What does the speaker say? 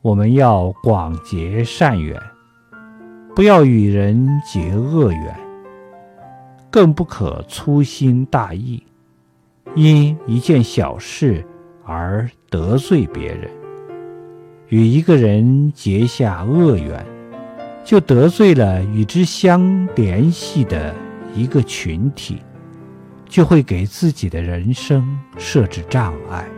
我们要广结善缘不要与人结恶缘更不可粗心大意因一件小事而得罪别人。与一个人结下恶缘就得罪了与之相联系的一个群体就会给自己的人生设置障碍。